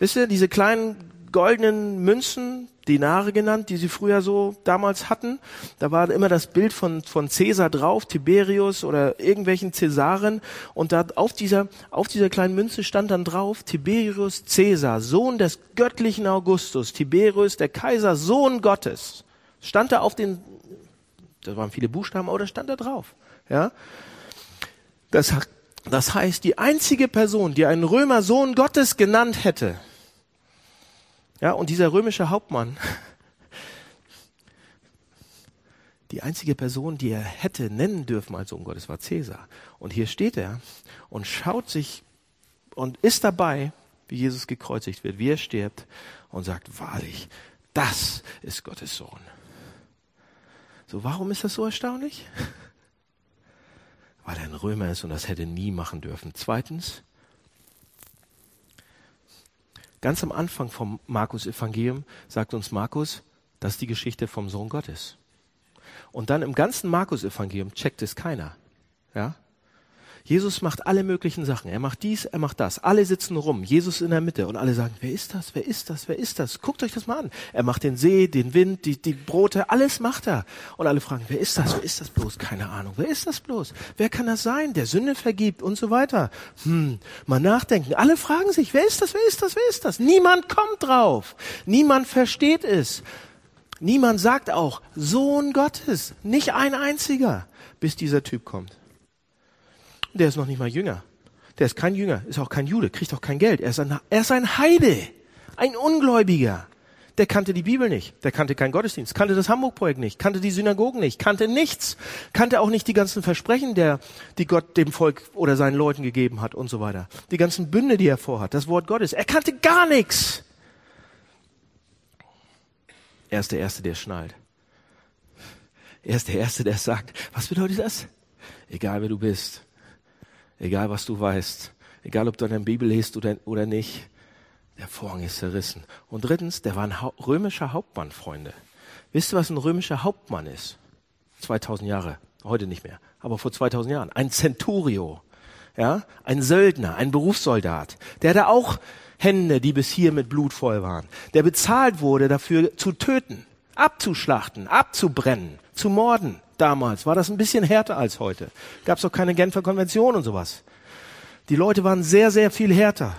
Wisst ihr, diese kleinen goldenen Münzen, Dinare genannt, die sie früher so damals hatten. Da war immer das Bild von, von Cäsar drauf, Tiberius oder irgendwelchen Cäsaren. Und da auf dieser, auf dieser kleinen Münze stand dann drauf, Tiberius Cäsar, Sohn des göttlichen Augustus. Tiberius, der Kaiser, Sohn Gottes. Stand da auf den, da waren viele Buchstaben, aber da stand da drauf. Ja. Das das heißt, die einzige Person, die einen Römer Sohn Gottes genannt hätte, ja, und dieser römische Hauptmann, <laughs> die einzige Person, die er hätte nennen dürfen als Sohn Gottes, war Cäsar. Und hier steht er und schaut sich und ist dabei, wie Jesus gekreuzigt wird, wie er stirbt und sagt, wahrlich, das ist Gottes Sohn. So, warum ist das so erstaunlich? weil er ein Römer ist und das hätte nie machen dürfen. Zweitens, ganz am Anfang vom Markus Evangelium sagt uns Markus, das ist die Geschichte vom Sohn Gottes. Und dann im ganzen Markus Evangelium checkt es keiner. Ja? Jesus macht alle möglichen Sachen. Er macht dies, er macht das. Alle sitzen rum. Jesus in der Mitte. Und alle sagen, wer ist das? Wer ist das? Wer ist das? Guckt euch das mal an. Er macht den See, den Wind, die, die Brote. Alles macht er. Und alle fragen, wer ist das? Wer ist das bloß? Keine Ahnung. Wer ist das bloß? Wer kann das sein? Der Sünde vergibt und so weiter. Hm, mal nachdenken. Alle fragen sich, wer ist das? Wer ist das? Wer ist das? Niemand kommt drauf. Niemand versteht es. Niemand sagt auch, Sohn Gottes. Nicht ein einziger, bis dieser Typ kommt. Der ist noch nicht mal Jünger. Der ist kein Jünger, ist auch kein Jude, kriegt auch kein Geld. Er ist ein, er ist ein Heide, ein Ungläubiger. Der kannte die Bibel nicht, der kannte keinen Gottesdienst, kannte das Hamburg-Projekt nicht, kannte die Synagogen nicht, kannte nichts, kannte auch nicht die ganzen Versprechen, der, die Gott dem Volk oder seinen Leuten gegeben hat und so weiter. Die ganzen Bünde, die er vorhat, das Wort Gottes. Er kannte gar nichts. Er ist der Erste, der schnallt. Er ist der Erste, der sagt, was bedeutet das? Egal wer du bist, Egal was du weißt, egal ob du eine Bibel liest oder, oder nicht, Der Vorhang ist zerrissen. Und drittens, der war ein römischer Hauptmann, Freunde. Wisst ihr, was ein römischer Hauptmann ist? 2000 Jahre, heute nicht mehr, aber vor 2000 Jahren. Ein Centurio, ja, ein Söldner, ein Berufssoldat. Der hatte auch Hände, die bis hier mit Blut voll waren. Der bezahlt wurde dafür zu töten, abzuschlachten, abzubrennen, zu morden. Damals war das ein bisschen härter als heute. Gab es auch keine Genfer Konvention und sowas. Die Leute waren sehr, sehr viel härter.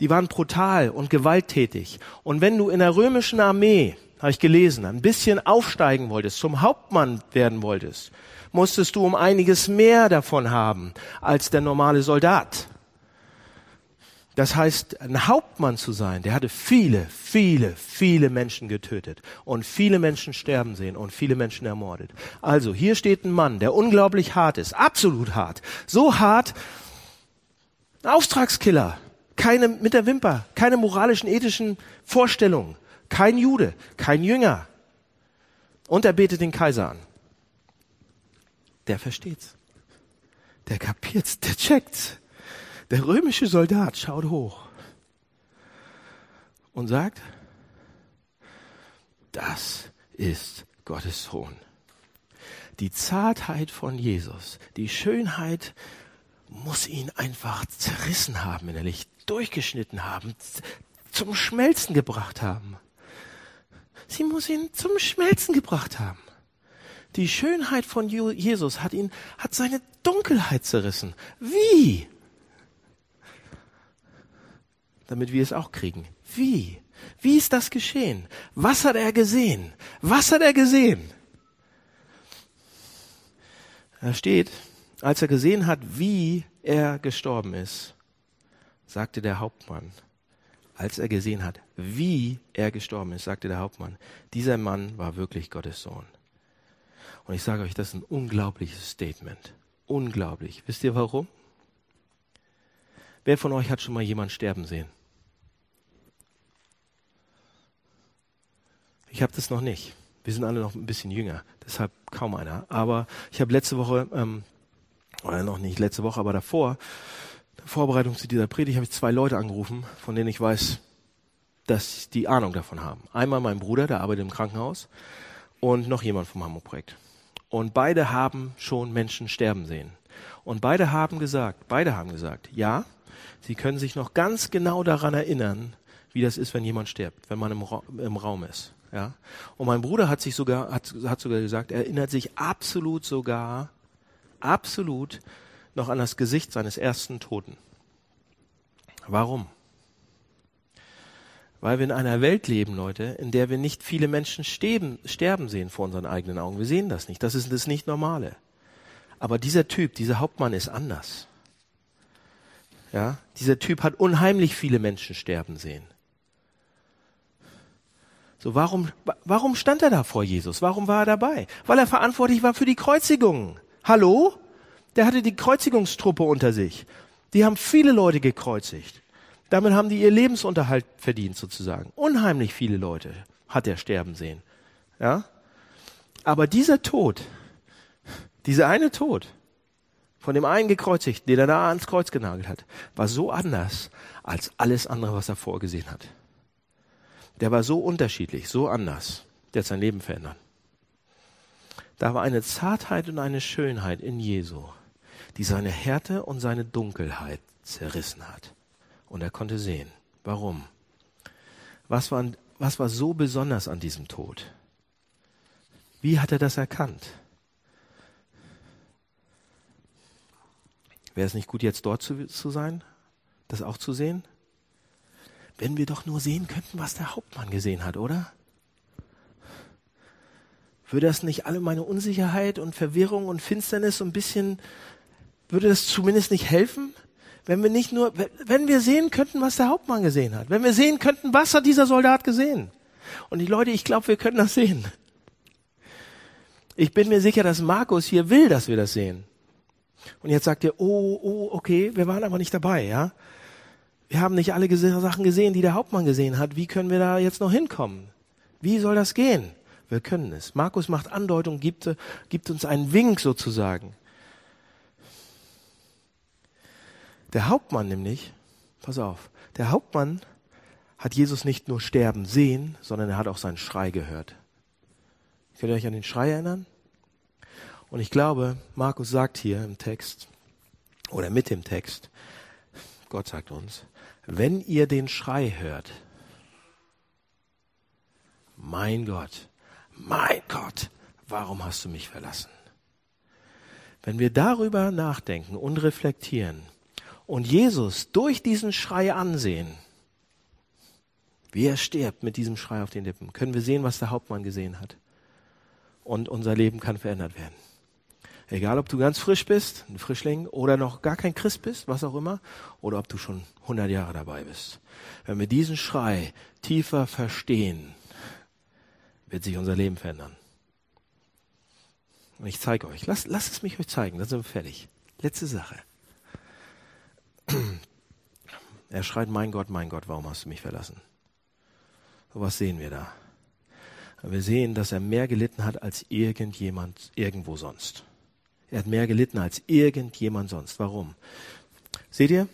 Die waren brutal und gewalttätig. Und wenn du in der römischen Armee, habe ich gelesen, ein bisschen aufsteigen wolltest, zum Hauptmann werden wolltest, musstest du um einiges mehr davon haben als der normale Soldat. Das heißt, ein Hauptmann zu sein, der hatte viele, viele, viele Menschen getötet und viele Menschen sterben sehen und viele Menschen ermordet. Also hier steht ein Mann, der unglaublich hart ist, absolut hart. So hart, ein Auftragskiller, keine mit der Wimper, keine moralischen, ethischen Vorstellungen, kein Jude, kein Jünger. Und er betet den Kaiser an. Der versteht's. Der kapiert's, der checkt's. Der römische Soldat schaut hoch und sagt, das ist Gottes Sohn. Die Zartheit von Jesus, die Schönheit muss ihn einfach zerrissen haben innerlich, durchgeschnitten haben, zum Schmelzen gebracht haben. Sie muss ihn zum Schmelzen gebracht haben. Die Schönheit von Jesus hat ihn, hat seine Dunkelheit zerrissen. Wie? Damit wir es auch kriegen. Wie? Wie ist das geschehen? Was hat er gesehen? Was hat er gesehen? Da steht, als er gesehen hat, wie er gestorben ist, sagte der Hauptmann, als er gesehen hat, wie er gestorben ist, sagte der Hauptmann, dieser Mann war wirklich Gottes Sohn. Und ich sage euch, das ist ein unglaubliches Statement. Unglaublich. Wisst ihr warum? Wer von euch hat schon mal jemand sterben sehen? Ich habe das noch nicht. Wir sind alle noch ein bisschen jünger, deshalb kaum einer. Aber ich habe letzte Woche, ähm, oder noch nicht letzte Woche, aber davor, in Vorbereitung zu dieser Predigt, habe ich zwei Leute angerufen, von denen ich weiß, dass die Ahnung davon haben. Einmal mein Bruder, der arbeitet im Krankenhaus, und noch jemand vom Hamburg-Projekt. Und beide haben schon Menschen sterben sehen. Und beide haben gesagt, beide haben gesagt, ja, sie können sich noch ganz genau daran erinnern, wie das ist, wenn jemand stirbt, wenn man im, Ra im Raum ist. Ja? Und mein Bruder hat sich sogar, hat, hat sogar gesagt, er erinnert sich absolut sogar, absolut noch an das Gesicht seines ersten Toten. Warum? Weil wir in einer Welt leben, Leute, in der wir nicht viele Menschen sterben, sterben sehen vor unseren eigenen Augen. Wir sehen das nicht. Das ist das nicht Normale. Aber dieser Typ, dieser Hauptmann ist anders. Ja, dieser Typ hat unheimlich viele Menschen sterben sehen. So, warum, warum stand er da vor Jesus? Warum war er dabei? Weil er verantwortlich war für die Kreuzigung. Hallo? Der hatte die Kreuzigungstruppe unter sich. Die haben viele Leute gekreuzigt. Damit haben die ihr Lebensunterhalt verdient sozusagen. Unheimlich viele Leute hat er sterben sehen. Ja? Aber dieser Tod, dieser eine Tod von dem einen gekreuzigten, den er da ans Kreuz genagelt hat, war so anders als alles andere, was er vorgesehen hat der war so unterschiedlich, so anders. Der hat sein Leben verändert. Da war eine Zartheit und eine Schönheit in Jesu, die seine Härte und seine Dunkelheit zerrissen hat. Und er konnte sehen. Warum? Was war, was war so besonders an diesem Tod? Wie hat er das erkannt? Wäre es nicht gut, jetzt dort zu, zu sein, das auch zu sehen? Wenn wir doch nur sehen könnten, was der Hauptmann gesehen hat, oder? Würde das nicht alle meine Unsicherheit und Verwirrung und Finsternis so ein bisschen, würde das zumindest nicht helfen? Wenn wir nicht nur, wenn wir sehen könnten, was der Hauptmann gesehen hat. Wenn wir sehen könnten, was hat dieser Soldat gesehen. Und die Leute, ich glaube, wir können das sehen. Ich bin mir sicher, dass Markus hier will, dass wir das sehen. Und jetzt sagt ihr, oh, oh, okay, wir waren aber nicht dabei, ja? Wir haben nicht alle Sachen gesehen, die der Hauptmann gesehen hat. Wie können wir da jetzt noch hinkommen? Wie soll das gehen? Wir können es. Markus macht Andeutung, gibt, gibt uns einen Wink sozusagen. Der Hauptmann nämlich, pass auf, der Hauptmann hat Jesus nicht nur sterben sehen, sondern er hat auch seinen Schrei gehört. Könnt ihr euch an den Schrei erinnern? Und ich glaube, Markus sagt hier im Text, oder mit dem Text, Gott sagt uns, wenn ihr den Schrei hört, mein Gott, mein Gott, warum hast du mich verlassen? Wenn wir darüber nachdenken und reflektieren und Jesus durch diesen Schrei ansehen, wie er stirbt mit diesem Schrei auf den Lippen, können wir sehen, was der Hauptmann gesehen hat. Und unser Leben kann verändert werden. Egal, ob du ganz frisch bist, ein Frischling, oder noch gar kein Christ bist, was auch immer, oder ob du schon 100 Jahre dabei bist. Wenn wir diesen Schrei tiefer verstehen, wird sich unser Leben verändern. Und ich zeige euch. Lasst, lasst es mich euch zeigen, dann sind wir fertig. Letzte Sache. <clears throat> Er schreit, mein Gott, mein Gott, warum hast du mich verlassen? So was sehen wir da? Wir sehen, dass er mehr gelitten hat als irgendjemand irgendwo sonst. Er hat mehr gelitten als irgendjemand sonst. Warum? Seht ihr?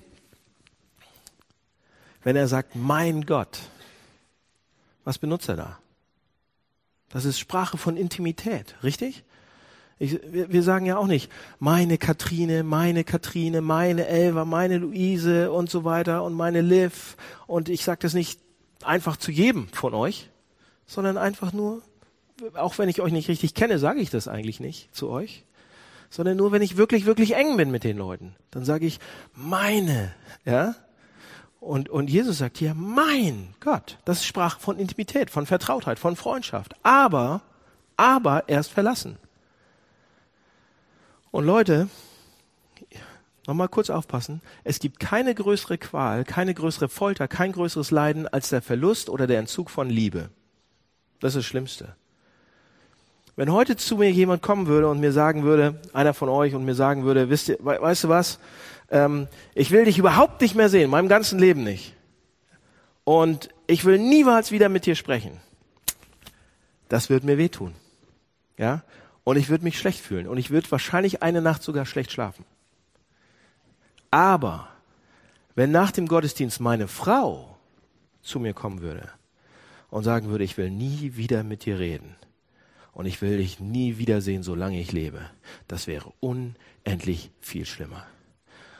Wenn er sagt, mein Gott, was benutzt er da? Das ist Sprache von Intimität, richtig? Ich, wir, sagen ja auch nicht, meine Katrine, meine Katrine, meine Elva, meine Luise und so weiter und meine Liv. Und ich sage das nicht einfach zu jedem von euch, sondern einfach nur, auch wenn ich euch nicht richtig kenne, sage ich das eigentlich nicht zu euch, sondern nur, wenn ich wirklich, wirklich eng bin mit den Leuten. Dann sage ich, meine, ja. Und, und Jesus sagt hier, mein Gott. Das ist Sprache von Intimität, von Vertrautheit, von Freundschaft. Aber, aber er ist verlassen. Und Leute, nochmal kurz aufpassen, es gibt keine größere Qual, keine größere Folter, kein größeres Leiden als der Verlust oder der Entzug von Liebe. Das ist das Schlimmste. Wenn heute zu mir jemand kommen würde und mir sagen würde, einer von euch und mir sagen würde, wisst ihr, weißt du was, ähm, ich will dich überhaupt nicht mehr sehen, meinem ganzen Leben nicht. Und ich will niemals wieder mit dir sprechen. Das wird mir wehtun. Ja? Und ich würde mich schlecht fühlen. Und ich würde wahrscheinlich eine Nacht sogar schlecht schlafen. Aber wenn nach dem Gottesdienst meine Frau zu mir kommen würde und sagen würde, ich will nie wieder mit dir reden und ich will dich nie wiedersehen, solange ich lebe, das wäre unendlich viel schlimmer.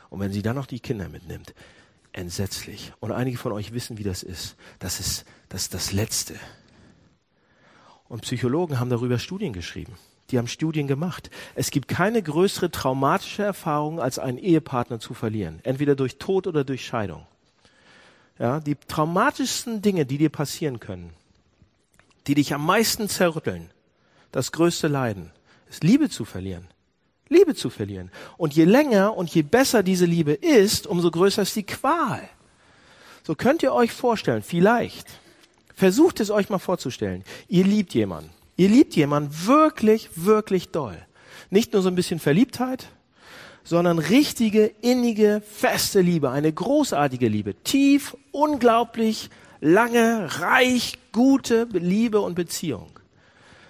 Und wenn sie dann noch die Kinder mitnimmt, entsetzlich. Und einige von euch wissen, wie das ist. Das ist das, ist das Letzte. Und Psychologen haben darüber Studien geschrieben. Die haben Studien gemacht. Es gibt keine größere traumatische Erfahrung, als einen Ehepartner zu verlieren. Entweder durch Tod oder durch Scheidung. Ja, die traumatischsten Dinge, die dir passieren können, die dich am meisten zerrütteln, das größte Leiden, ist Liebe zu verlieren. Liebe zu verlieren. Und je länger und je besser diese Liebe ist, umso größer ist die Qual. So könnt ihr euch vorstellen, vielleicht, versucht es euch mal vorzustellen, ihr liebt jemanden Ihr liebt jemanden wirklich, wirklich doll. Nicht nur so ein bisschen Verliebtheit, sondern richtige, innige, feste Liebe, eine großartige Liebe, tief, unglaublich, lange, reich, gute Liebe und Beziehung.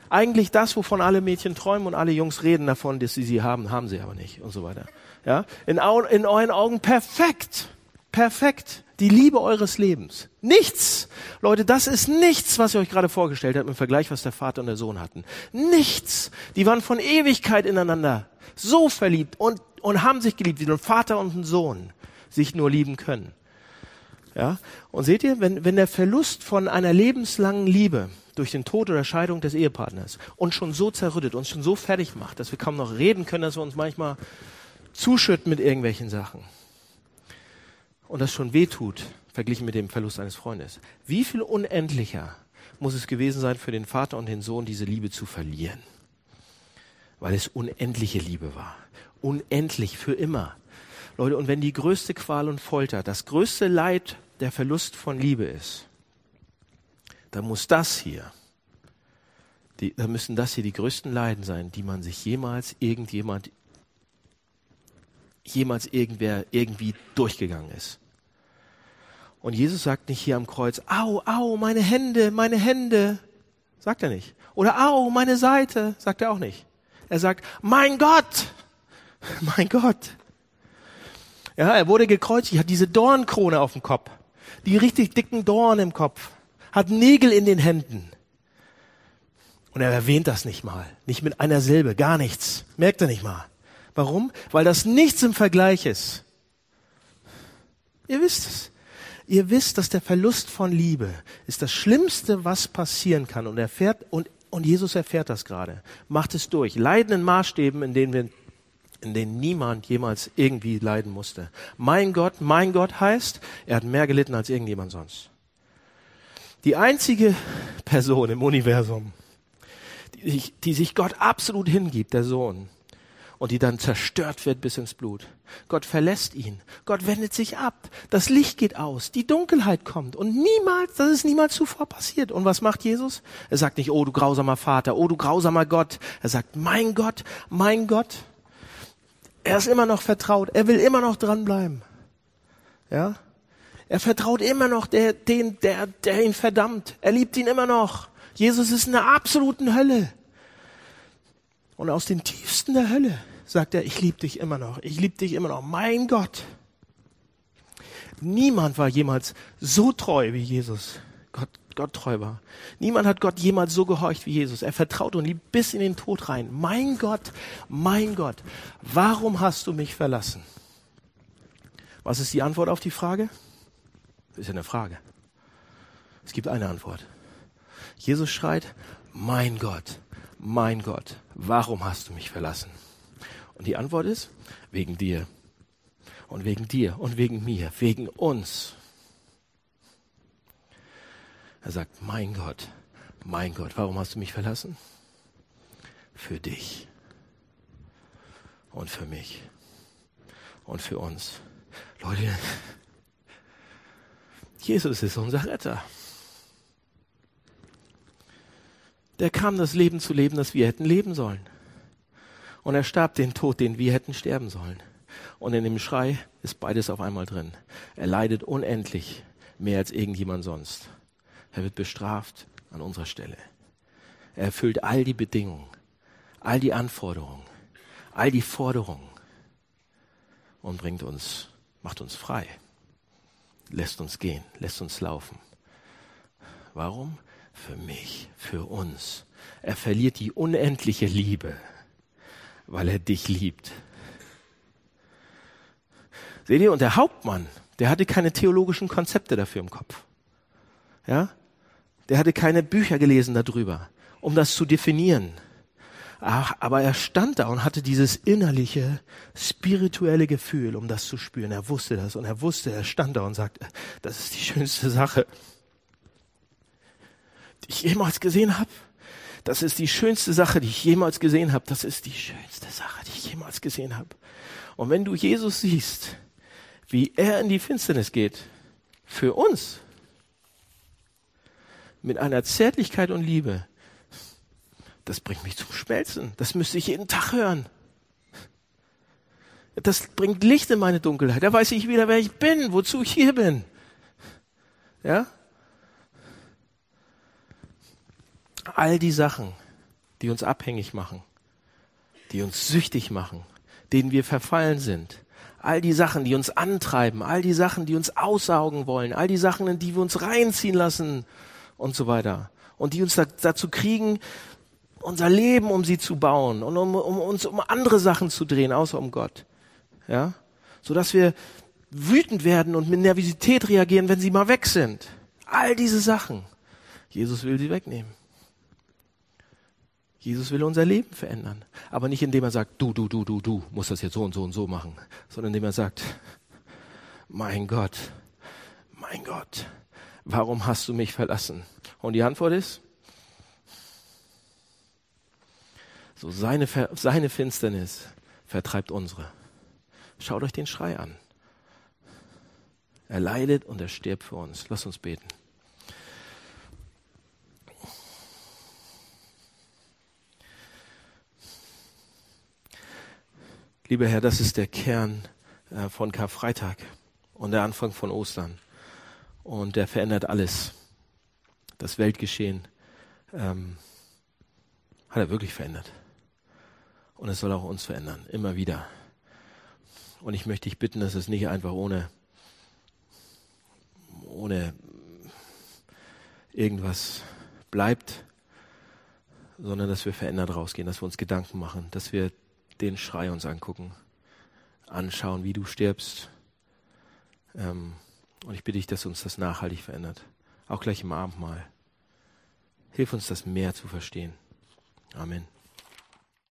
Eigentlich das, wovon alle Mädchen träumen und alle Jungs reden davon, dass sie sie haben, haben sie aber nicht und so weiter. Ja, in, in euren Augen perfekt, perfekt die Liebe eures Lebens. Nichts. Leute, das ist nichts, was ihr euch gerade vorgestellt habt im Vergleich, was der Vater und der Sohn hatten. Nichts. Die waren von Ewigkeit ineinander so verliebt und, und haben sich geliebt, wie ein Vater und ein Sohn sich nur lieben können. Ja? Und seht ihr, wenn, wenn der Verlust von einer lebenslangen Liebe durch den Tod oder Scheidung des Ehepartners uns schon so zerrüttet, uns schon so fertig macht, dass wir kaum noch reden können, dass wir uns manchmal zuschütten mit irgendwelchen Sachen und das schon wehtut, verglichen mit dem Verlust eines Freundes. Wie viel unendlicher muss es gewesen sein für den Vater und den Sohn, diese Liebe zu verlieren? Weil es unendliche Liebe war. Unendlich für immer. Leute, und wenn die größte Qual und Folter, das größte Leid der Verlust von Liebe ist, dann muss das hier, die, dann müssen das hier die größten Leiden sein, die man sich jemals irgendjemand jemals irgendwer irgendwie durchgegangen ist. Und Jesus sagt nicht hier am Kreuz, au, au, meine Hände, meine Hände. Sagt er nicht. Oder au, meine Seite. Sagt er auch nicht. Er sagt, mein Gott, <laughs> mein Gott. Ja, er wurde gekreuzigt, hat diese Dornkrone auf dem Kopf. die richtig dicken Dorn im Kopf, hat Nägel in den Händen. Und er erwähnt das nicht mal, nicht mit einer Silbe, gar nichts. Merkt er nicht mal. Warum? Weil das nichts im Vergleich ist. Ihr wisst es. Ihr wisst, dass der Verlust von Liebe ist das Schlimmste, was passieren kann. Und, erfährt, und, und Jesus erfährt das gerade. Macht es durch. Leiden in Maßstäben, in denen, wir, in denen niemand jemals irgendwie leiden musste. Mein Gott, mein Gott heißt, er hat mehr gelitten als irgendjemand sonst. Die einzige Person im Universum, die, die sich Gott absolut hingibt, der Sohn, und die dann zerstört wird bis ins Blut. Gott verlässt ihn. Gott wendet sich ab. Das Licht geht aus. Die Dunkelheit kommt. Und niemals, das ist niemals zuvor passiert. Und was macht Jesus? Er sagt nicht, oh du grausamer Vater, oh du grausamer Gott. Er sagt, mein Gott, mein Gott. Er ist immer noch vertraut. Er will immer noch dranbleiben. Ja? Er vertraut immer noch der, den, der, der ihn verdammt. Er liebt ihn immer noch. Jesus ist in der absoluten Hölle. Und aus den tiefsten der Hölle sagt er, ich liebe dich immer noch, ich liebe dich immer noch, mein Gott. Niemand war jemals so treu wie Jesus. Gott, Gott treu war. Niemand hat Gott jemals so gehorcht wie Jesus. Er vertraut und liebt bis in den Tod rein. Mein Gott, mein Gott, warum hast du mich verlassen? Was ist die Antwort auf die Frage? Ist ja eine Frage. Es gibt eine Antwort. Jesus schreit, mein Gott, mein Gott, warum hast du mich verlassen? Und die Antwort ist, wegen dir. Und wegen dir und wegen mir, wegen uns. Er sagt, mein Gott, mein Gott, warum hast du mich verlassen? Für dich und für mich und für uns. Leute, Jesus ist unser Retter. der kam das Leben zu leben, das wir hätten leben sollen. Und er starb den Tod, den wir hätten sterben sollen. Und in dem Schrei ist beides auf einmal drin. Er leidet unendlich mehr als irgendjemand sonst. Er wird bestraft an unserer Stelle. Er erfüllt all die Bedingungen, all die Anforderungen, all die Forderungen und bringt uns, macht uns frei, lässt uns gehen, lässt uns laufen. Warum? für mich, für uns. Er verliert die unendliche Liebe, weil er dich liebt. Seht ihr, und der Hauptmann, der hatte keine theologischen Konzepte dafür im Kopf. Ja? Der hatte keine Bücher gelesen darüber, um das zu definieren. Ach, aber er stand da und hatte dieses innerliche, spirituelle Gefühl, um das zu spüren. Er wusste das und er wusste, er stand da und sagte, das ist die schönste Sache die ich jemals gesehen habe. Das ist die schönste Sache, die ich jemals gesehen habe. Das ist die schönste Sache, die ich jemals gesehen habe. Und wenn du Jesus siehst, wie er in die Finsternis geht, für uns, mit einer Zärtlichkeit und Liebe, das bringt mich zum Schmelzen. Das müsste ich jeden Tag hören. Das bringt Licht in meine Dunkelheit. Da weiß ich wieder, wer ich bin, wozu ich hier bin. Ja? all die Sachen, die uns abhängig machen, die uns süchtig machen, denen wir verfallen sind, all die Sachen, die uns antreiben, all die Sachen, die uns aussaugen wollen, all die Sachen, in die wir uns reinziehen lassen und so weiter. Und die uns dazu kriegen, unser Leben um sie zu bauen und um, um uns um andere Sachen zu drehen, außer um Gott. Ja? So dass wir wütend werden und mit Nervosität reagieren, wenn sie mal weg sind. All diese Sachen. Jesus will sie wegnehmen. Jesus will unser Leben verändern. Aber nicht indem er sagt, du, du, du, du, du musst das jetzt so und so und so machen, sondern indem er sagt, mein Gott, mein Gott, warum hast du mich verlassen? Und die Antwort ist, so seine, seine Finsternis vertreibt unsere. Schaut euch den Schrei an. Er leidet und er stirbt für uns. Lass uns beten. Lieber Herr, das ist der Kern äh, von Karfreitag und der Anfang von Ostern. Und der verändert alles. Das Weltgeschehen ähm, hat er wirklich verändert. Und es soll auch uns verändern, immer wieder. Und ich möchte dich bitten, dass es nicht einfach ohne, ohne irgendwas bleibt, sondern dass wir verändert rausgehen, dass wir uns Gedanken machen, dass wir den Schrei uns angucken, anschauen, wie du stirbst. Ähm, und ich bitte dich, dass uns das nachhaltig verändert. Auch gleich im Abendmahl. Hilf uns, das mehr zu verstehen. Amen.